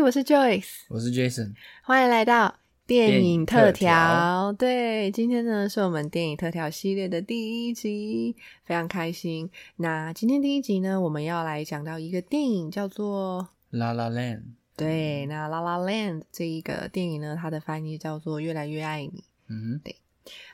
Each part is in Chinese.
嘿，我是 Joyce，我是 Jason，欢迎来到电影特电影特调。对，今天呢是我们电影特调系列的第一集，非常开心。那今天第一集呢，我们要来讲到一个电影，叫做 La La Land，对，那《La La Land》这一个电影呢，它的翻译叫做《越来越爱你》。嗯对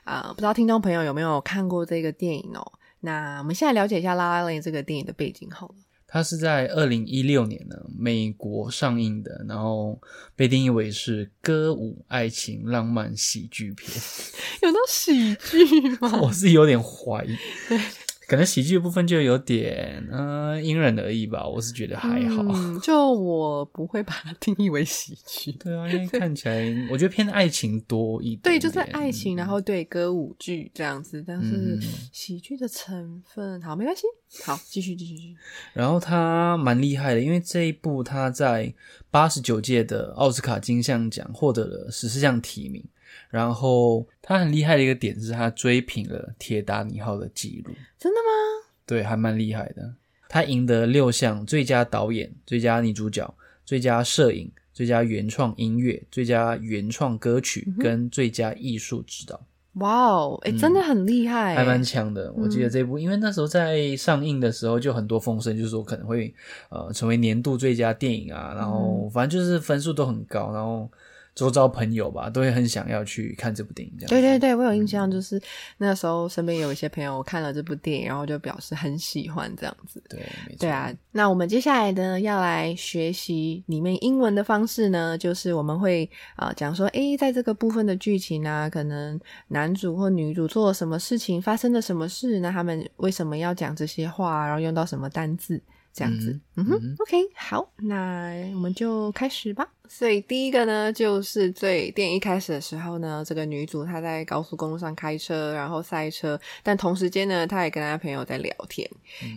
啊、不知道听众朋友有没有看过这个电影哦？那我们现在了解一下《La La Land》这个电影的背景好了。它是在二零一六年呢美国上映的，然后被定义为是歌舞、爱情、浪漫喜剧片。有到喜剧吗？我是有点怀疑，对可能喜剧的部分就有点呃因人而异吧。我是觉得还好。嗯，就我不会把它定义为喜剧。对啊，因为 看起来我觉得偏爱情多一点对，就是爱情，然后对歌舞剧这样子，但是嗯喜剧的成分，好，没关系，好，继续，继续，继续。然后他蛮厉害的，因为这一部他在八十九届的奥斯卡金像奖获得了十四项提名。然后他很厉害的一个点是他追平了《铁达尼号》的记录，真的吗？对，还蛮厉害的。他赢得六项最佳导演、最佳女主角、最佳摄影、最佳原创音乐、最佳原创歌曲跟最佳艺术指导。哇哦，哎，真的很厉害，嗯还蛮强的。我记得这部，因为那时候在上映的时候就很多风声，就是说可能会呃成为年度最佳电影啊，然后反正就是分数都很高，然后周遭朋友吧都会很想要去看这部电影。这样对对对，我有印象，就是那时候身边有一些朋友看了这部电影，然后就表示很喜欢这样子。对。对啊，那我们接下来呢要来学习里面英文的方式呢，就是我们会啊、呃讲说，诶，在这个部分的剧情啊，可能男主或女主做了什么事情，发生了什么事，那他们为什么要讲这些话，然后用到什么单字。这样子，嗯哼 o k 好，那我们就开始吧。所以第一个呢，就是最电影一开始的时候呢，这个女主她在高速公路上开车，然后赛车，但同时间呢，她也跟她朋友在聊天。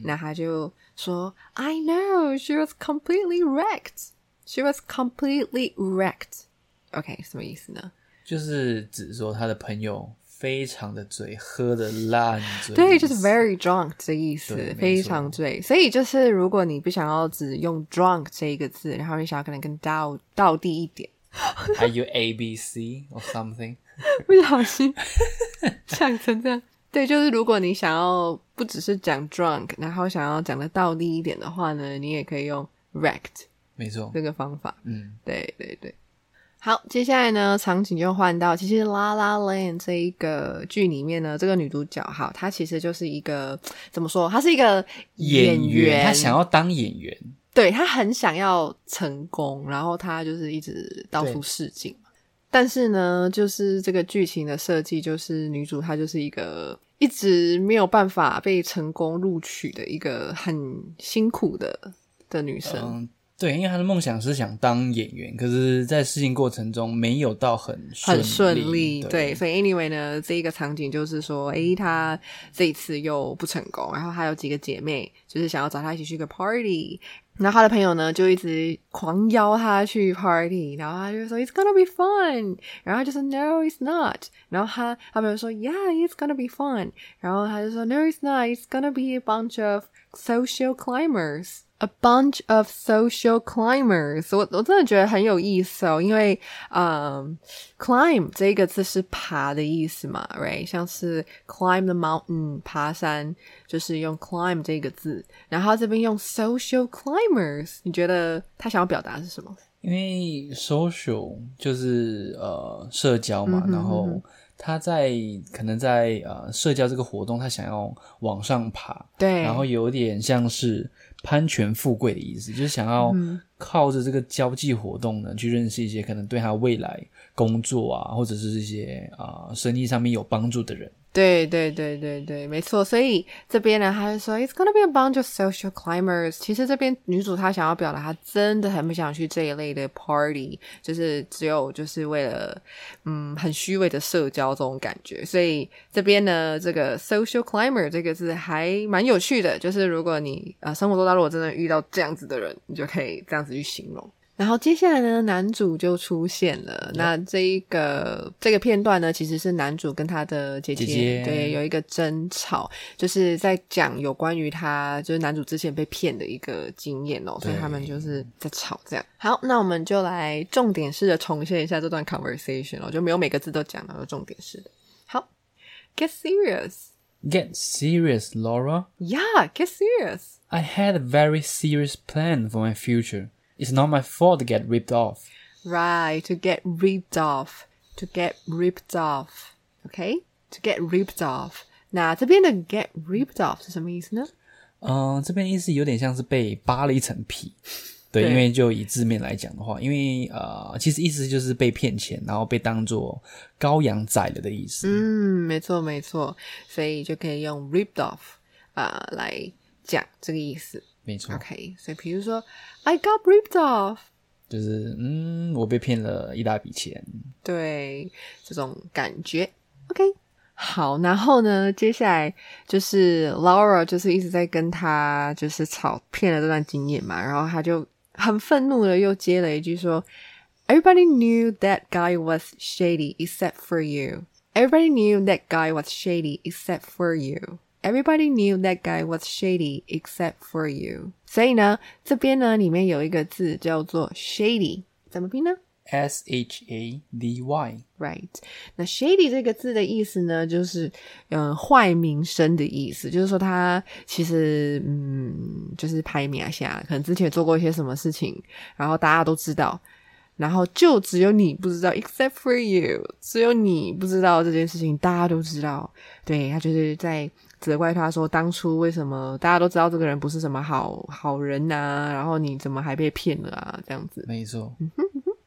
那她就说：“I know she was completely wrecked. She was completely wrecked.” OK，什么意思呢？就是指说她的朋友非常的醉，喝的烂醉。对，就是 very drunk 的意思非常醉。所以就是如果你不想要只用 drunk 这一个字，然后你想要可能更倒倒地一点，还有 A B C or something。不小心讲成这样。对，就是如果你想要不只是讲 drunk，然后想要讲的倒地一点的话呢，你也可以用 wrecked 没错，这个方法。嗯，对对对。好，接下来呢，场景就换到，其实《La La Land》这一个剧里面呢，这个女主角哈，她其实就是一个怎么说？她是一个演员，她想要当演员，对她很想要成功，然后她就是一直到处试镜。但是呢，就是这个剧情的设计，就是女主她就是一个一直没有办法被成功录取的一个很辛苦的的女生。嗯，对，因为他的梦想是想当演员，可是，在试镜过程中没有到很很顺利，对对，所以 anyway 呢，这一个场景就是说，诶，他这一次又不成功，然后还有几个姐妹就是想要找他一起去个 party，然后他的朋友呢就一直狂邀他去 party，然后他就说 It's gonna be fun，然后他就说 No, it's not，然后他他朋友说 Yeah, it's gonna be fun，然后他就说 No, it's not, it's gonna be a bunch of social climbers。A bunch of social climbers，我我真的觉得很有意思哦，因为嗯，climb 这个字是爬的意思嘛，right？像是 climb the mountain 爬山，就是用 climb 这个字，然后这边用 social climbers，你觉得他想要表达的是什么？因为 social 就是呃社交嘛，嗯然后他在可能在呃社交这个活动，他想要往上爬，对，然后有点像是攀权富贵的意思，就是想要嗯靠着这个交际活动呢，去认识一些可能对他未来工作啊，或者是一些啊、生意上面有帮助的人。对对对对对，没错。所以这边呢，他就说 It's gonna be a bunch of social climbers。其实这边女主她想要表达，她真的很不想去这一类的 party，就是只有就是为了嗯很虚伪的社交这种感觉。所以这边呢，这个 social climber 这个字还蛮有趣的，就是如果你呃生活中当中如果真的遇到这样子的人，你就可以这样子去形容。然后接下来呢，男主就出现了。那这一个这个片段呢，其实是男主跟他的姐姐姐对有一个争吵，就是在讲有关于他就是男主之前被骗的一个经验哦，所以他们就是在吵这样。好，那我们就来重点式的重现一下这段 conversation 哦，就没有每个字都讲了，有重点式的。好，get serious。Get serious, Laura. Yeah, get serious. I had a very serious plan for my future. It's not my fault to get ripped off. Right, to get ripped off, to get ripped off, OK? To get ripped off. 那这边的 get ripped off 是什么意思呢？嗯、这边意思有点像是被扒了一层皮。对，对因为就以字面来讲的话，因为呃，其实意思就是被骗钱，然后被当做羔羊宰了的意思。嗯，没错没错，所以就可以用 ripped off 啊、来讲这个意思。 没错 OK，所以比如说 I got ripped off，就是嗯，我被骗了一大笔钱。对这种感觉。OK，好，然后呢，接下来就是 Laura 就是一直在跟他就是吵骗了这段经验嘛，然后他就很愤怒的又接了一句说：“Everybody knew that guy was shady except for you. Everybody knew that guy was shady except for you.” Everybody knew that guy was shady except for you。所以呢，这边呢里面有一个字叫做 shady，怎么拼呢？S H A D Y，Right，那 shady 这个字的意思呢，就是嗯、呃坏名声的意思，就是说他其实嗯就是拍名下，可能之前做过一些什么事情，然后大家都知道，然后就只有你不知道，except for you，只有你不知道这件事情，大家都知道。对他就是在责怪他说，当初为什么大家都知道这个人不是什么好好人呐、然后你怎么还被骗了啊？这样子。没错。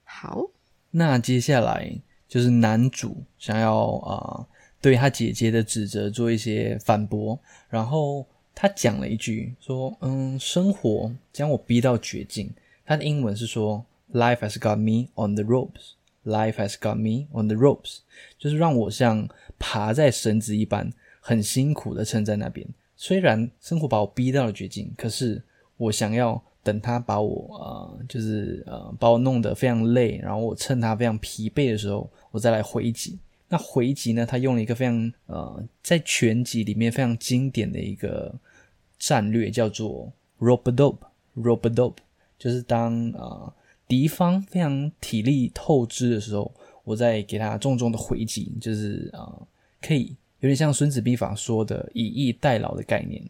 好，那接下来就是男主想要啊、呃对他姐姐的指责做一些反驳，然后他讲了一句说：“嗯，生活将我逼到绝境。”他的英文是说：“Life has got me on the ropes. Life has got me on the ropes。”就是让我像爬在绳子一般，很辛苦的撑在那边。虽然生活把我逼到了绝境，可是我想要等他把我呃，就是呃，把我弄得非常累，然后我趁他非常疲惫的时候，我再来回击。那回击呢，他用了一个非常呃，在全集里面非常经典的一个战略，叫做 rope dope。rope dope 就是当呃敌方非常体力透支的时候，我再给他重重的回击，就是呃，可以有点像《孙子兵法》说的以逸待劳的概念。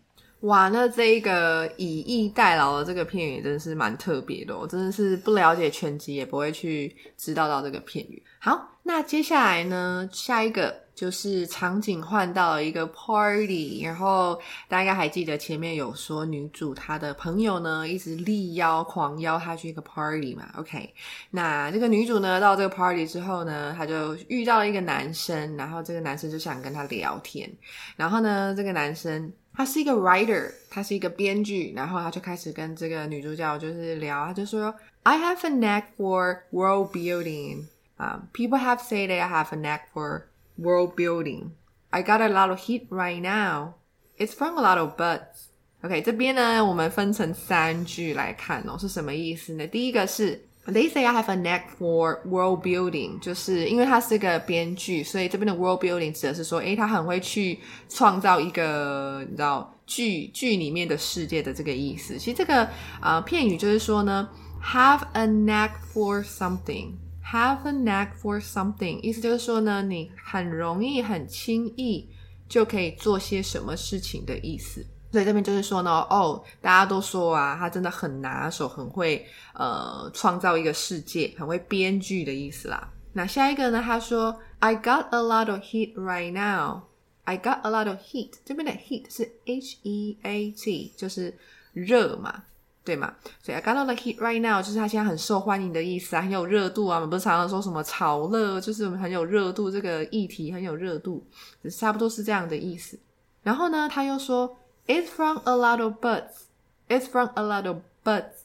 哇，那这一个以逸待劳的这个片语真的是蛮特别的哦，真的是不了解全集也不会去知道到这个片语。好，那接下来呢，下一个就是场景换到了一个 party，然后大家还记得前面有说女主她的朋友呢一直力邀狂邀她去一个 party 嘛，OK？那这个女主呢到这个 party 之后呢，她就遇到了一个男生，然后这个男生就想跟她聊天，然后呢，这个男生他是一个 writer，他是一个编剧，然后他就开始跟这个女主角就是聊，他就说，I have a knack for world building. Um, people have said that I have a knack for world building. I got a lot of hit right now. It's from a lot of buts. OK，这边呢，我们分成三句来看哦，是什么意思呢？第一个是 They say I have a knack for world building，就是因为他是个编剧，所以这边的 world building 指的是说，诶，他很会去创造一个你知道剧剧里面的世界的这个意思。其实这个呃片语就是说呢，have a knack for something，have a knack for something，意思就是说呢，你很容易、很轻易就可以做些什么事情的意思。所以这边就是说呢，哦，大家都说啊，他真的很拿手，很会呃创造一个世界，很会编剧的意思啦。那下一个呢，他说，I got a lot of heat right now. I got a lot of heat。这边的 heat 是 H E A T，就是热嘛，对吗？所以 I got a lot of heat right now，就是他现在很受欢迎的意思啊，很有热度啊。我们不是常常说什么炒热，就是我们很有热度，这个议题很有热度，差不多是这样的意思。然后呢，他又说。It's from a lot of buts. It's from a lot of buts.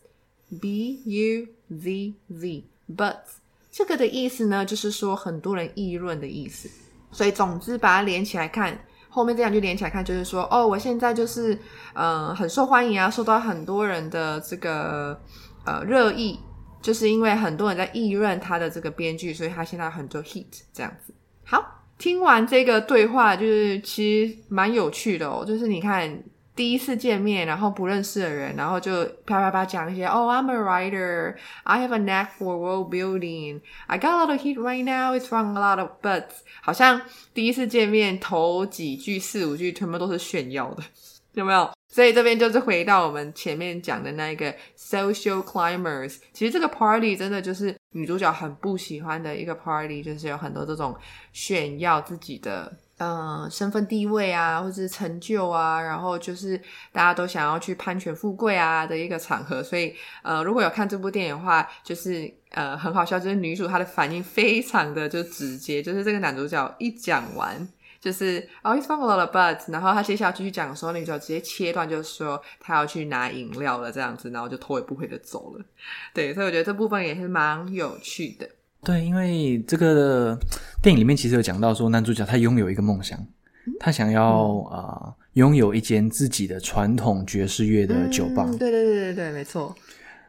B U Z Z buts. 这个的意思呢，就是说很多人议论的意思。所以总之把它连起来看，后面这两句连起来看，就是说，哦，我现在就是呃很受欢迎啊，受到很多人的这个呃热议。就是因为很多人在议论他的这个编剧，所以他现在很多 hit 这样子。好，听完这个对话，就是其实蛮有趣的哦。就是你看第一次见面，然后不认识的人，然后就啪啪啪讲一些哦、i m a writer, I have a knack for world building, I got a lot of heat right now, it's from a lot of buts。好像第一次见面头几句四五句全部都是炫耀的，有没有？所以这边就是回到我们前面讲的那一个 social climbers。其实这个 party 真的就是女主角很不喜欢的一个 party，就是有很多这种炫耀自己的呃身份地位啊，或者是成就啊，然后就是大家都想要去攀权富贵啊的一个场合。所以呃，如果有看这部电影的话，就是呃很好笑，就是女主她的反应非常的就直接，就是这个男主角一讲完。就是哦，he's from a lot of buts，然后他接下来继续讲的时候，那就直接切断，就是说他要去拿饮料了这样子，然后就头也不回的走了。对，所以我觉得这部分也是蛮有趣的。对，因为这个电影里面其实有讲到说，男主角他拥有一个梦想，他想要啊拥有一间自己的传统爵士乐的酒吧。对对对对对，没错。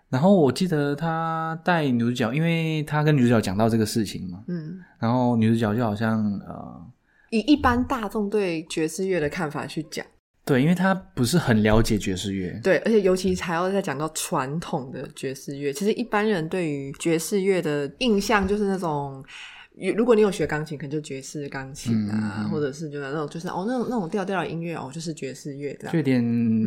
然后我记得他带女主角，因为他跟女主角讲到这个事情嘛，嗯，然后女主角就好像呃。以一般大众对爵士乐的看法去讲，对，因为他不是很了解爵士乐，对，而且尤其还要再讲到传统的爵士乐。其实一般人对于爵士乐的印象就是那种，如果你有学钢琴，可能就爵士钢琴啊，或者是就是那种就是哦那种那种调调的音乐哦，就是爵士乐这样，就有点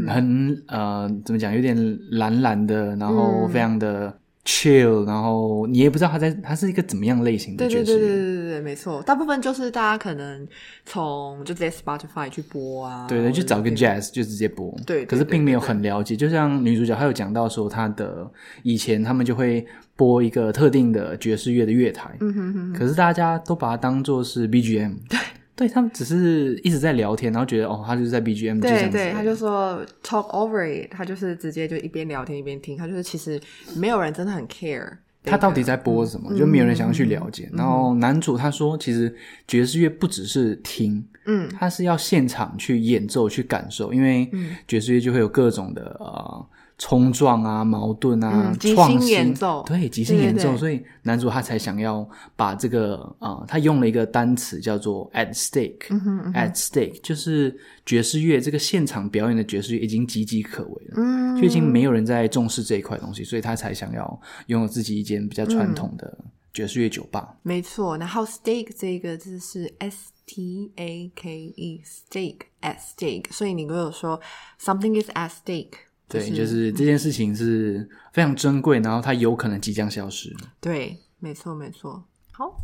很呃怎么讲，有点蓝蓝的，然后非常的。chill，然后你也不知道他在他是一个怎么样类型的爵士乐，对对对对没错，大部分就是大家可能从就直接 Spotify 去播啊，对对，就找个 jazz 就直接播，对，可是并没有很了解，就像女主角她有讲到说，她的以前他们就会播一个特定的爵士乐的乐台，嗯哼哼，可是大家都把它当做是 BGM，对。对他们只是一直在聊天，然后觉得哦，他就是在 BGM，对对，他就说 talk over it，他就是直接就一边聊天一边听，他就是其实没有人真的很 care 他到底在播什么，就没有人想要去了解。然后男主他说，其实爵士乐不只是听，嗯，他是要现场去演奏去感受，因为爵士乐就会有各种的呃。冲撞啊，矛盾啊，创新，对，即兴演奏，所以男主他才想要把这个啊，他用了一个单词叫做 at stake，at stake，就是爵士乐这个现场表演的爵士乐已经岌岌可危了，嗯，就已经没有人在重视这一块东西，所以他才想要拥有自己一间比较传统的爵士乐酒吧。没错，然后 stake 这个字是 s t a k e，stake at stake，所以你如果说 something is at stake。对，就是这件事情是非常珍贵，然后它有可能即将消失。对，没错，没错。好。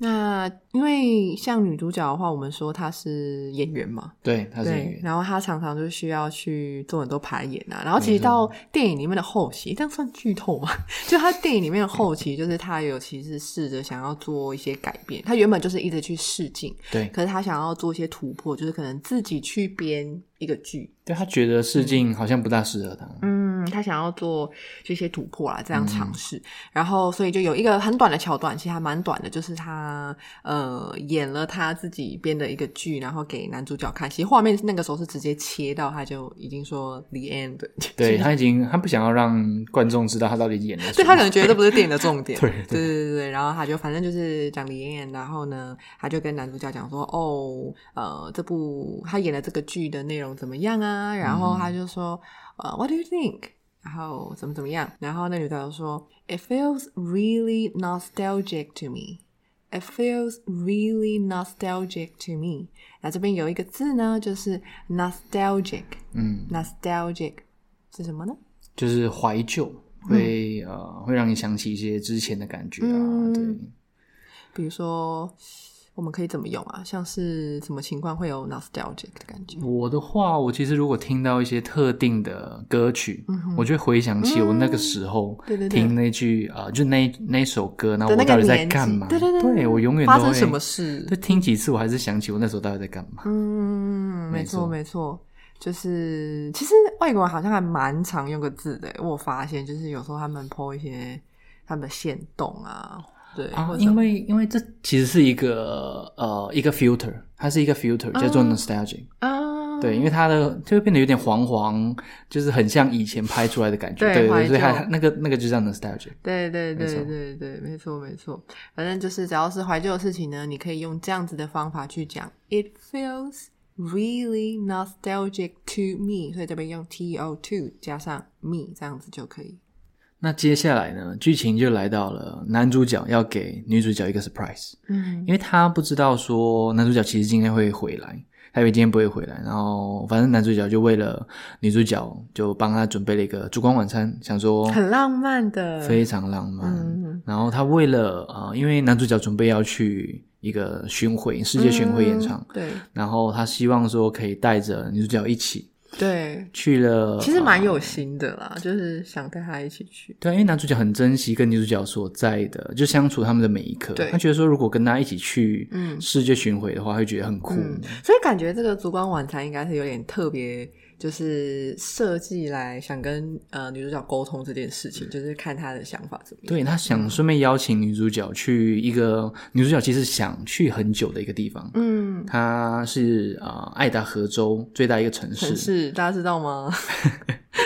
那因为像女主角的话，我们说她是演员嘛，对，她是演员，然后她常常就需要去做很多排演啊。然后其实到电影里面的后期，这样算剧透吗？就她电影里面的后期，就是她有其实试着想要做一些改变。她原本就是一直去试镜，对，可是她想要做一些突破，就是可能自己去编一个剧。对他觉得试镜好像不大适合他，嗯，他想要做这些突破啊，这样尝试。然后所以就有一个很短的桥段，其实还蛮短的，就是。他呃演了他自己编的一个剧，然后给男主角看。其实画面那个时候是直接切到，他就已经说 the end。对 他已经他不想要让观众知道他到底演的。对他可能觉得这不是电影的 重点。对对对对对。然后他就反正就是讲 the end，然后呢，他就跟男主角讲说：“哦，呃，这部他演的这个剧的内容怎么样啊？”然后他就说：“呃，What do you think？” 然后怎么怎么样？然后那女的说：“It feels really nostalgic to me。” It feels really nostalgic to me。那这边有一个字呢，就是 nostalgic。嗯，nostalgic 是什么呢？就是怀旧，会呃，会让你想起一些之前的感觉啊。对，比如说。我们可以怎么用啊？像是什么情况会有 nostalgic 的感觉？我的话，我其实如果听到一些特定的歌曲，我就会回想起我那个时候听那句啊，就那那首歌，然后我到底在干嘛？对对对，我永远发生什么事？就听几次，我还是想起我那时候到底在干嘛。嗯，没错没错，就是其实外国人好像还蛮常用个字的，我发现就是有时候他们 po 一些他们的线动啊。对啊，因为因为这其实是一个呃一个 filter，它是一个 filter 叫做 nostalgic 啊。哦，对，因为它的就会变得有点黄黄，就是很像以前拍出来的感觉。对对，所以它那个那个就叫 nostalgia。对对对对对，没错没错。反正就是只要是怀旧的事情呢，你可以用这样子的方法去讲。It feels really nostalgic to me，所以这边用 T O two 加上 me 这样子就可以。那接下来呢，剧情就来到了男主角要给女主角一个 surprise，嗯，因为他不知道说男主角其实今天会回来，他以为今天不会回来，然后反正男主角就为了女主角就帮他准备了一个烛光晚餐，想说很浪漫的，非常浪漫。然后他为了啊，因为男主角准备要去一个巡回世界巡回演唱，对，然后他希望说可以带着女主角一起。对，去了，其实蛮有心的啦，就是想带他一起去。对，因为男主角很珍惜跟女主角所在的，就相处他们的每一刻。对，他觉得说，如果跟他一起去世界巡回的话，会觉得很酷。所以感觉这个烛光晚餐应该是有点特别。就是设计来想跟呃女主角沟通这件事情，就是看她的想法怎么样。对他想顺便邀请女主角去一个女主角其实想去很久的一个地方。嗯，她是啊爱达荷州最大一个城市。城市大家知道吗？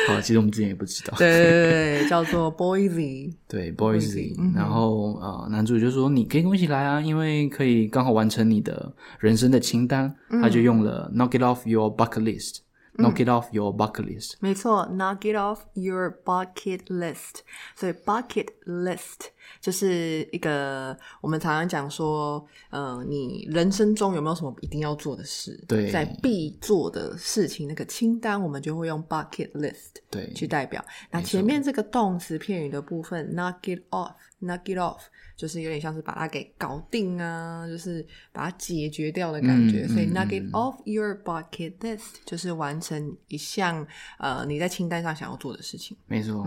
好，其实我们之前也不知道。对对对，叫做 Boise。对 Boise。然后啊，男主就说你可以跟我一起来啊，因为可以刚好完成你的人生的清单。他就用了 Knock it off your bucket list。Knock it off your bucket list。没错，Knock it off your bucket list。所以 bucket list 就是一个我们常常讲说，呃，你人生中有没有什么一定要做的事？对，在必做的事情那个清单，我们就会用 bucket list 对去代表。那前面这个动词片语的部分，knock it off，knock it off。就是有点像是把它给搞定啊，就是把它解决掉的感觉。所以 knock it off your bucket list 就是完成一项呃你在清单上想要做的事情。没错。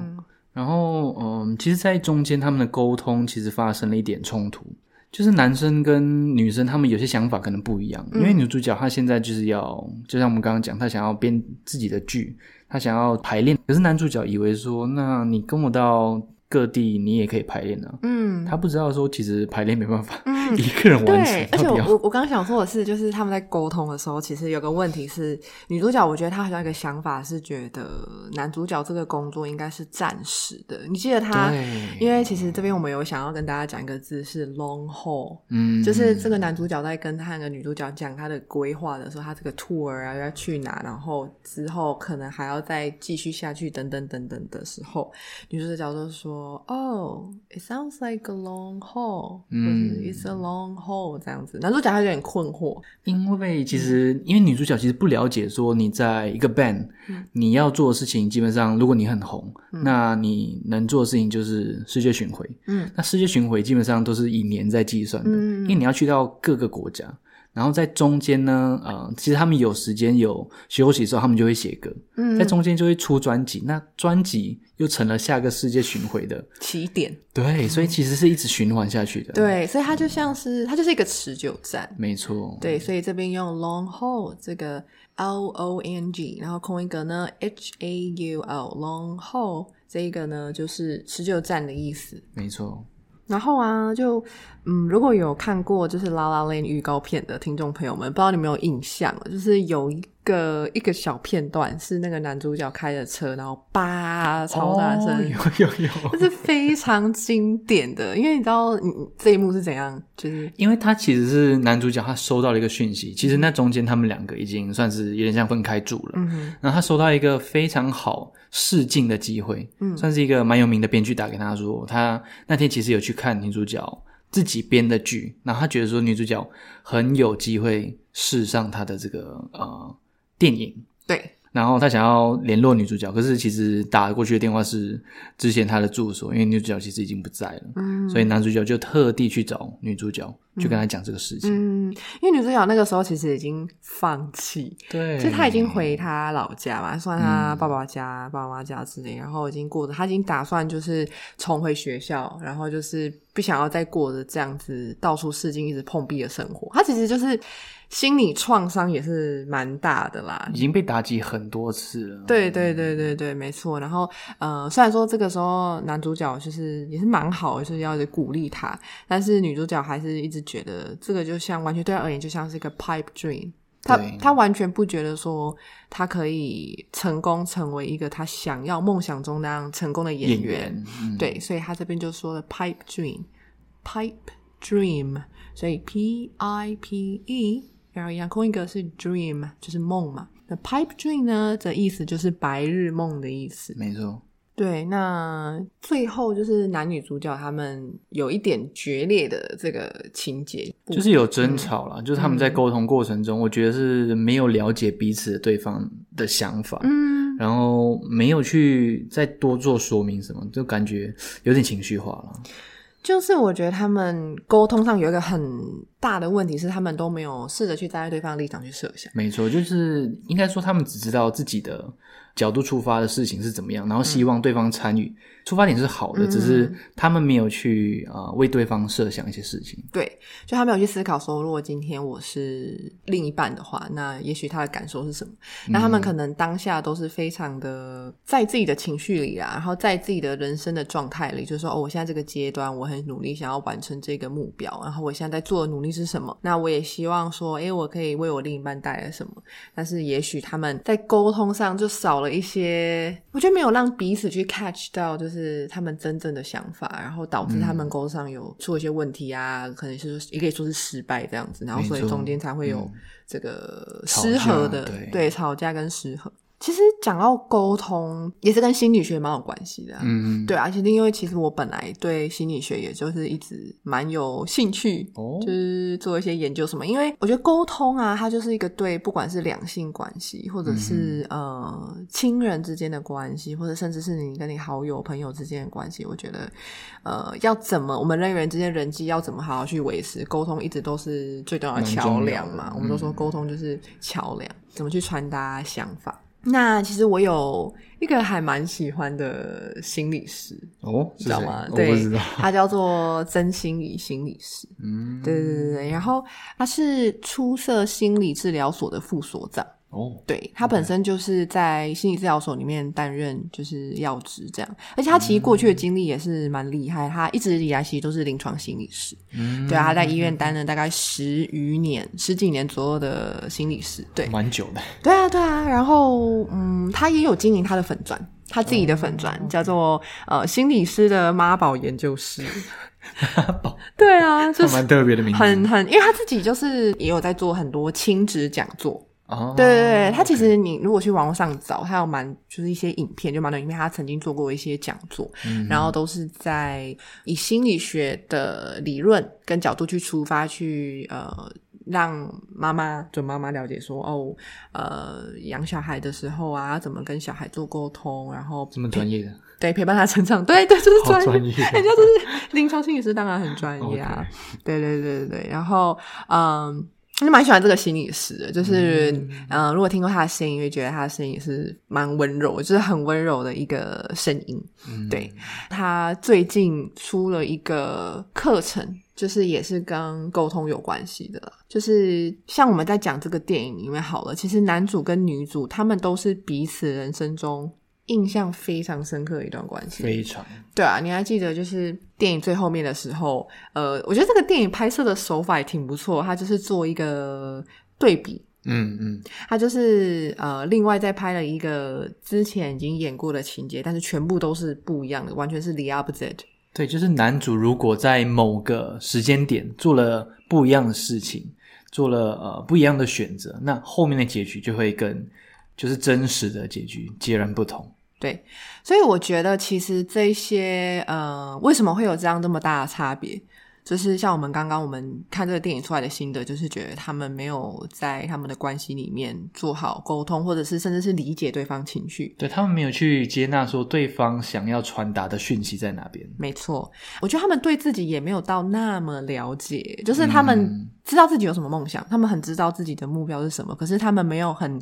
然后嗯，其实，在中间他们的沟通其实发生了一点冲突，就是男生跟女生他们有些想法可能不一样。因为女主角她现在就是要，就像我们刚刚讲，她想要编自己的剧，她想要排练。可是男主角以为说，那你跟我到。各地你也可以排练啊。嗯，他不知道说其实排练没办法一个人完成。对，而且我我刚刚想说的是，就是他们在沟通的时候，其实有个问题是，女主角我觉得她好像一个想法是觉得男主角这个工作应该是暂时的。你记得他，因为其实这边我们有想要跟大家讲一个字是 long haul，嗯，就是这个男主角在跟他的女主角讲他的规划的时候，他这个 tour 啊要去哪，然后之后可能还要再继续下去等等等等的时候，女主角就说。哦，it sounds like a long haul，嗯，it's a long haul 这样子。男主角他有点困惑，因为其实因为女主角其实不了解说你在一个 band，你要做的事情基本上，如果你很红，那你能做的事情就是世界巡回。嗯，那世界巡回基本上都是以年在计算的，因为你要去到各个国家。然后在中间呢，呃，其实他们有时间有休息的时候，他们就会写歌，嗯在中间就会出专辑。那专辑又成了下个世界巡回的起点。对，所以其实是一直循环下去的。对，所以它就像是它就是一个持久战。没错。对，所以这边用 long haul 这个 L O N G，然后空一格呢 H A U L long haul 这一个呢就是持久战的意思。没错。然后啊，就嗯，如果有看过就是《拉拉链》预告片的听众朋友们，不知道你有没有印象，就是有一个一个小片段是那个男主角开着车，然后叭超大声，有有有，这是非常经典的。因为你知道，你这一幕是怎样？就是因为他其实是男主角，他收到了一个讯息，其实那中间他们两个已经算是有点像分开住了。嗯然后他收到一个非常好。试镜的机会，嗯，算是一个蛮有名的编剧打给他说，他那天其实有去看女主角自己编的剧，然后他觉得说女主角很有机会试上他的这个呃电影，对。然后他想要联络女主角，可是其实打过去的电话是之前他的住所，因为女主角其实已经不在了，嗯，所以男主角就特地去找女主角，去跟他讲这个事情。嗯，因为女主角那个时候其实已经放弃，对，就他已经回他老家嘛，算他爸爸家、爸爸妈妈家之类，然后已经过着，他已经打算就是重回学校，然后就是不想要再过着这样子到处试镜、一直碰壁的生活。他其实就是。心理创伤也是蛮大的啦，已经被打击很多次了。对对对对对，没错。然后呃，虽然说这个时候男主角就是也是蛮好，就是要鼓励他，但是女主角还是一直觉得这个就像完全对他而言就像是一个 pipe dream。他对他完全不觉得说他可以成功成为一个他想要梦想中那样成功的演演员。员，嗯，对，所以他这边就说了 pipe dream，pipe dream，所以 P I P E，然后一样空一个是 dream，就是梦嘛。那 pipe dream 呢的意思就是白日梦的意思。没错，对，那最后就是男女主角他们有一点决裂的这个情节，就是有争吵了，就是他们在沟通过程中，我觉得是没有了解彼此的对方的想法，嗯，然后没有去再多做说明什么，就感觉有点情绪化了。就是我觉得他们沟通上有一个很大的问题是，他们都没有试着去站在对方的立场去设想。没错，就是应该说他们只知道自己的角度出发的事情是怎么样，然后希望对方参与，出发点是好的，嗯只是他们没有去啊、呃为对方设想一些事情。对，就他没有去思考说，如果今天我是另一半的话，那也许他的感受是什么？那他们可能当下都是非常的在自己的情绪里啊，然后在自己的人生的状态里，就是说，哦，我现在这个阶段，我很努力想要完成这个目标，然后我现在在做的努力是什么？那我也希望说，诶，我可以为我另一半带来什么？但是也许他们在沟通上就少了一些，我觉得没有让彼此去 catch 到，就是他们真正的想法，然后导致他们沟通上有出了一些问题啊，可能是说也可以说是失败这样子，然后所以中间才会有嗯这个失和的，架对吵架跟失和。其实讲到沟通，也是跟心理学蛮有关系的、啊。嗯，对啊，其实因为其实我本来对心理学也就是一直蛮有兴趣，哦就是做一些研究什么。因为我觉得沟通啊，它就是一个对不管是两性关系，或者是、呃亲人之间的关系，或者甚至是你跟你好友朋友之间的关系，我觉得呃要怎么我们人与人之间人际要怎么好好去维持沟通，一直都是最重要的桥梁嘛。我们都说沟通就是桥梁，怎么去传达想法。那其实我有一个还蛮喜欢的心理师，哦，知道吗？对。他叫做曾心怡心理师。嗯，对对对对，然后他是出色心理治疗所的副所长。哦，对他本身就是在心理治疗所里面担任就是要职这样，而且他其实过去的经历也是蛮厉害，他一直以来其实都是临床心理师，嗯，对啊，他在医院担任大概十余年、十几年左右的心理师，对，蛮久的。对啊，对啊，然后嗯，他也有经营他的粉钻，他自己的粉钻、叫做呃心理师的妈宝研究室。对啊，就是蛮特别的名字。很很，因为他自己就是也有在做很多亲子讲座。哦，对对对，他其实你如果去网络上找，他有蛮就是一些影片，就蛮多影片，他曾经做过一些讲座，嗯然后都是在以心理学的理论跟角度去出发去呃。让妈妈准妈妈了解说哦，呃，养小孩的时候啊，怎么跟小孩做沟通，然后这么专业的，对陪伴他成长，对对，就是好专专业 人家就是临床心理师，当然很专业啊。对对对对对，然后嗯，就蛮喜欢这个心理师的，就是嗯、呃如果听过他的声音，会觉得他的声音也是蛮温柔，就是很温柔的一个声音。嗯，对他最近出了一个课程，就是也是跟沟通有关系的，就是像我们在讲这个电影里面好了，其实男主跟女主他们都是彼此人生中印象非常深刻的一段关系。非常对啊，你还记得就是电影最后面的时候，呃，我觉得这个电影拍摄的手法也挺不错，它就是做一个对比。嗯嗯，它就是呃，另外再拍了一个之前已经演过的情节，但是全部都是不一样的，完全是 the opposite。对，就是男主如果在某个时间点做了不一样的事情，做了呃不一样的选择，那后面的结局就会跟就是真实的结局截然不同。对，所以我觉得其实这些呃，为什么会有这样这么大的差别？就是像我们刚刚我们看这个电影出来的心得，就是觉得他们没有在他们的关系里面做好沟通，或者是甚至是理解对方情绪。对他们没有去接纳说对方想要传达的讯息在哪边。没错，我觉得他们对自己也没有到那么了解，就是他们嗯知道自己有什么梦想，他们很知道自己的目标是什么，可是他们没有很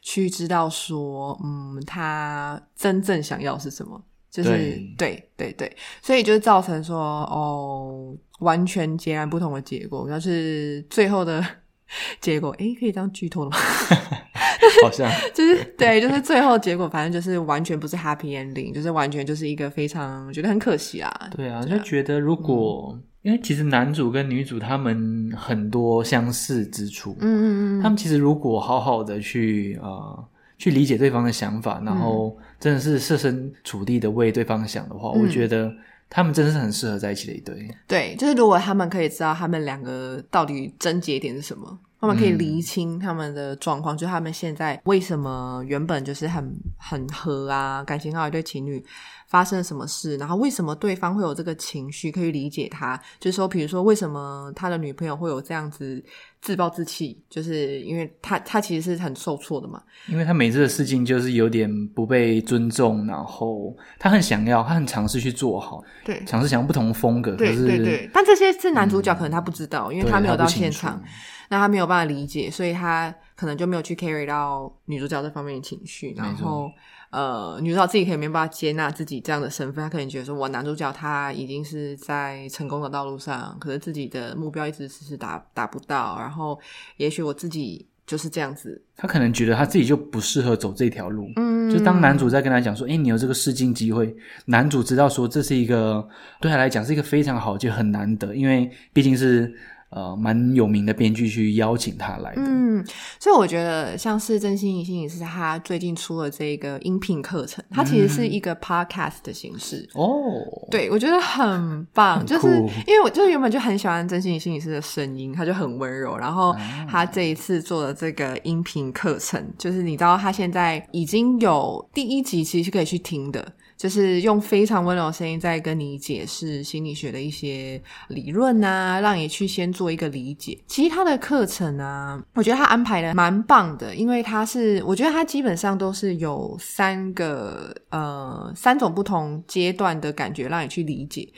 去知道说，嗯，他真正想要是什么。就是对对对对，所以就造成说哦，完全截然不同的结果。要是最后的 结果，诶，可以这样剧透了吗？好像 就是对，就是最后结果，反正就是完全不是 happy ending，就是完全就是一个非常觉得很可惜啊。对啊，就觉得如果因为其实男主跟女主他们很多相似之处，嗯嗯嗯，他们其实如果好好的去呃去理解对方的想法，然后真的是设身处地的为对方想的话，嗯。我觉得他们真的是很适合在一起的一对。对，就是如果他们可以知道他们两个到底症结点是什么，他们可以嗯厘清他们的状况，就他们现在为什么原本就是很很和啊，感情好一对情侣。发生了什么事，然后为什么对方会有这个情绪，可以理解他。就是说，比如说，为什么他的女朋友会有这样子自暴自弃，就是因为他他其实是很受挫的嘛。因为他每次的事情就是有点不被尊重，然后他很想要，他很尝试去做好，对，尝试想要不同风格，可对是对对，但这些是男主角可能他不知道，因为他没有到现场，那他没有办法理解，所以他可能就没有去 carry 到女主角这方面的情绪，然后呃，女主角自己可能没办法接纳自己这样的身份，她可能觉得说，我男主角他已经是在成功的道路上，可是自己的目标一直迟迟达达不到，然后也许我自己就是这样子，他可能觉得他自己就不适合走这条路。嗯，就当男主在跟他讲说：“诶，你有这个试镜机会。”男主知道说这是一个对他来讲是一个非常好，就很难得，因为毕竟是呃蛮有名的编剧去邀请他来的。嗯，所以我觉得像是真心疑心影师，他最近出了这个音频课程，它其实是一个 podcast 的形式。哦，对，我觉得很棒，很 就是因为我就是原本就很喜欢真心理心影师的声音，他就很温柔。然后他这一次做的这个音频课程，就是你知道他现在已经有第一集，其实是可以去听的。就是用非常温柔的声音在跟你解释心理学的一些理论啊，让你去先做一个理解。其实他的课程啊，我觉得他安排的蛮棒的，因为他是我觉得他基本上都是有三个呃三种不同阶段的感觉让你去理解。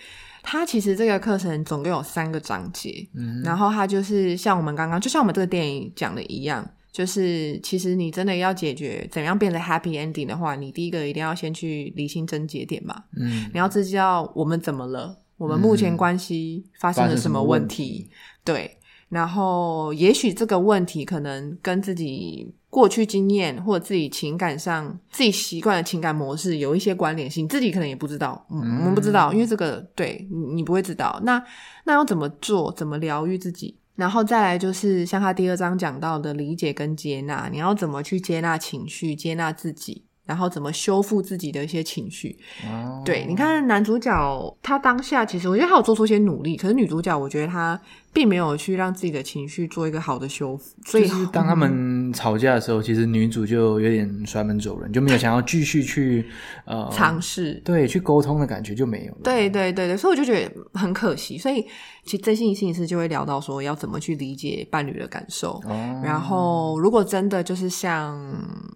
它其实这个课程总共有三个章节，嗯然后它就是像我们刚刚，就像我们这个电影讲的一样，就是其实你真的要解决怎样变得 happy ending 的话，你第一个一定要先去理清症结点嘛，嗯，你要知道我们怎么了，我们目前关系发生了什么问题，对，然后也许这个问题可能跟自己过去经验或者自己情感上自己习惯的情感模式有一些关联性，你自己可能也不知道，嗯，我们不知道，因为这个对你你不会知道，那那要怎么做，怎么疗愈自己？然后再来就是像他第二章讲到的理解跟接纳，你要怎么去接纳情绪，接纳自己，然后怎么修复自己的一些情绪。哦对，你看男主角他当下其实我觉得他有做出一些努力，可是女主角我觉得她并没有去让自己的情绪做一个好的修复，所以就是当他们吵架的时候，其实女主就有点摔门走人，就没有想要继续去呃尝试。对去沟通的感觉就没有了。对对对对，所以我就觉得很可惜。所以其实真心心理师就会聊到说，要怎么去理解伴侣的感受。哦，然后，如果真的就是像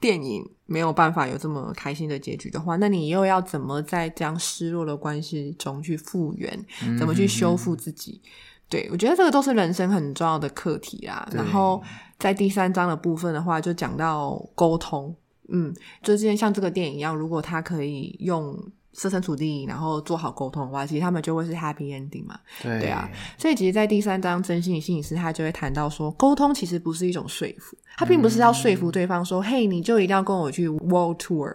电影没有办法有这么开心的结局的话，那你又要怎么在这样失落的关系中去复原？怎么去修复自己？对我觉得这个都是人生很重要的课题啦。然后在第三章的部分的话，就讲到沟通。嗯，就之前像这个电影一样，如果他可以用设身处地，然后做好沟通的话，其实他们就会是 happy ending 嘛。对对啊，所以其实，在第三章真心理心理师他就会谈到说，沟通其实不是一种说服，他并不是要说服对方说，嘿，你就一定要跟我去 world tour，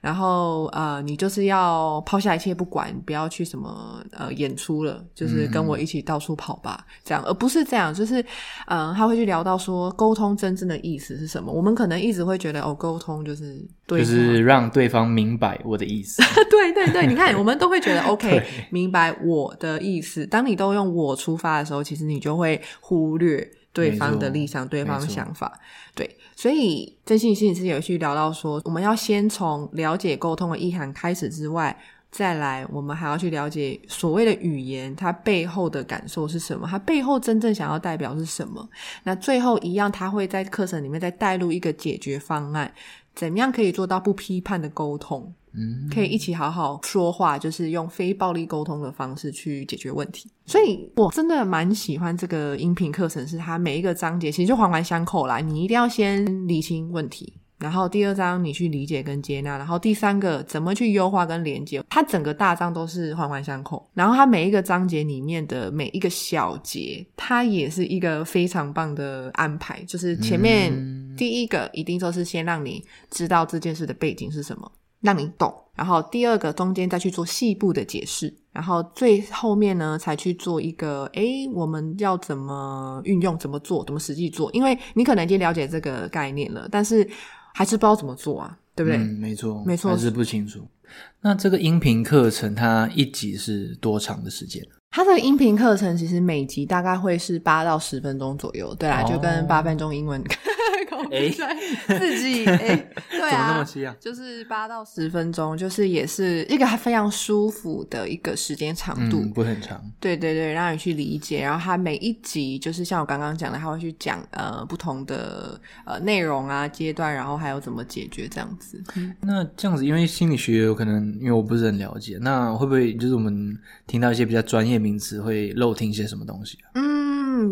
然后呃，你就是要抛下一切不管，不要去什么呃演出了，就是跟我一起到处跑吧，这样，而不是这样，就是嗯、呃他会去聊到说，沟通真正的意思是什么？我们可能一直会觉得哦，沟通就是对，就是让对方明白我的意思。对对对，你看，我们都会觉得 OK，明白我的意思。当你都用我出发的时候，其实你就会忽略对方的立场、对方的想法。对，所以真心心理师有去聊到说，我们要先从了解沟通的意涵开始之外。再来，我们还要去了解所谓的语言，它背后的感受是什么？它背后真正想要代表是什么？那最后一样，他会在课程里面再带入一个解决方案，怎么样可以做到不批判的沟通？嗯，可以一起好好说话，就是用非暴力沟通的方式去解决问题。所以我真的蛮喜欢这个音频课程，是它每一个章节其实就环环相扣啦。你一定要先理清问题，然后第二章你去理解跟接纳，然后第三个怎么去优化跟连接。它整个大章都是环环相扣，然后它每一个章节里面的每一个小节，它也是一个非常棒的安排。就是前面第一个一定都是先让你知道这件事的背景是什么。让你懂，然后第二个中间再去做细部的解释，然后最后面呢才去做一个，诶，我们要怎么运用、怎么做、怎么实际做？因为你可能已经了解这个概念了，但是还是不知道怎么做啊，对不对？嗯，没错，没错还是不清楚。那这个音频课程它一集是多长的时间？它的音频课程其实每集大概会是八到十分钟左右，对啊，哦就跟八分钟英文 诶对自己哎，对 怎么那么啊，细啊？就是八到十分钟，就是也是一个非常舒服的一个时间长度。嗯，不会很长。对对对，让你去理解。然后它每一集就是像我刚刚讲的，它会去讲呃不同的呃内容啊阶段，然后还有怎么解决这样子。那这样子，因为心理学有可能，因为我不是很了解，那会不会就是我们听到一些比较专业名词，会漏听一些什么东西啊？嗯，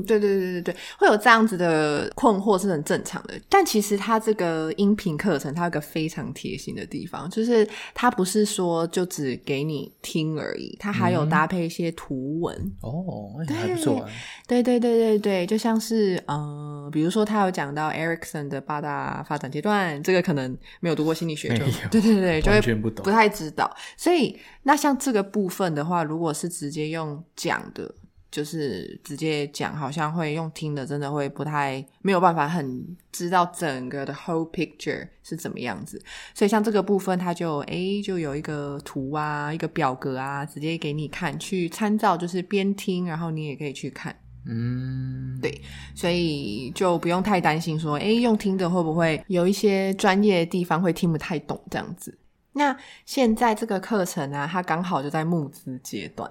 对对对对对，会有这样子的困惑是很正常的。但其实它这个音频课程，它有个非常贴心的地方，就是它不是说就只给你听而已，它还有搭配一些图文。哦，哎还不错啊。对对对对对，就像是呃，比如说他有讲到 Erickson 的八大发展阶段，这个可能没有读过心理学就对对对，就会不懂不太知道。所以那像这个部分的话，如果是直接用讲的，就是直接讲，好像会用听的，真的会不太没有办法很知道整个的 whole picture 是怎么样子。所以像这个部分，它就诶就有一个图啊，一个表格啊，直接给你看，去参照，就是边听，然后你也可以去看。嗯，对所以就不用太担心说，诶，用听的会不会有一些专业的地方会听不太懂这样子。那现在这个课程啊，它刚好就在募资阶段，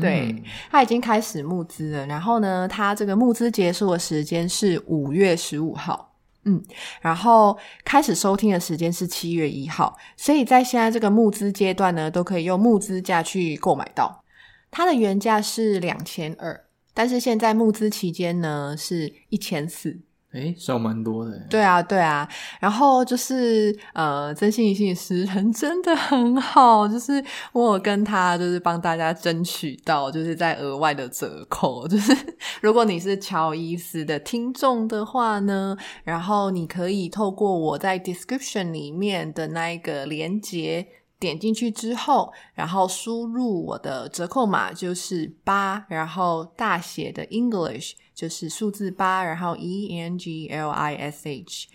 对，它已经开始募资了。然后呢，它这个募资结束的时间是五月十五号，嗯，然后开始收听的时间是七月一号。所以在现在这个募资阶段呢，都可以用募资价去购买到。它的原价是两千二，但是现在募资期间呢是一千四。哎，少蛮多的。对啊，对啊，然后就是呃，真心一心师人真的很好，就是我有跟他就是帮大家争取到就是在额外的折扣，就是如果你是乔伊斯的听众的话呢，然后你可以透过我在 description 里面的那一个连接。点进去之后，然后输入我的折扣码就是八，然后大写的 English 就是数字八，然后 E N G L I S H。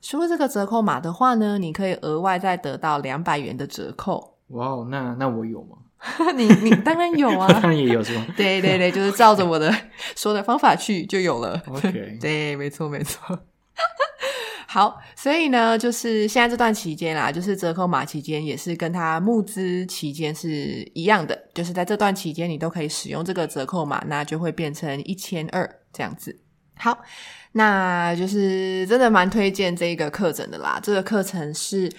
输入这个折扣码的话呢，你可以额外再得到两百元的折扣。哇哦，那那我有吗？你你当然有啊，当然也有是吗 对对对，就是照着我的说的方法去就有了。？OK，对，没错没错。好，所以呢，就是现在这段期间啦，就是折扣码期间，也是跟它募资期间是一样的，就是在这段期间你都可以使用这个折扣码，那就会变成一千二这样子。好，那就是真的蛮推荐这个课程的啦。这个课程是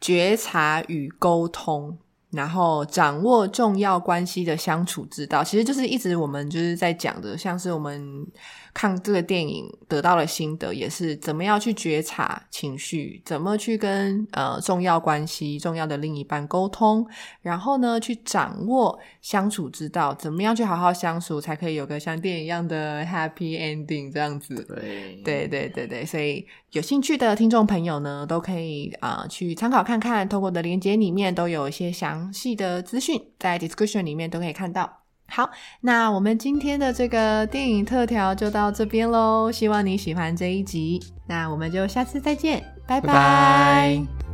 觉察与沟通，然后掌握重要关系的相处之道，其实就是一直我们就是在讲的，像是我们看这个电影得到了心得，也是怎么样去觉察情绪，怎么去跟呃重要关系、重要的另一半沟通，然后呢去掌握相处之道，怎么样去好好相处，才可以有个像电影一样的 happy ending 这样子。对对对对对，所以有兴趣的听众朋友呢，都可以啊、呃去参考看看，透过的链接里面都有一些详细的资讯，在 description 里面都可以看到。好，那我们今天的这个电影特调就到这边喽，希望你喜欢这一集，那我们就下次再见，拜拜拜。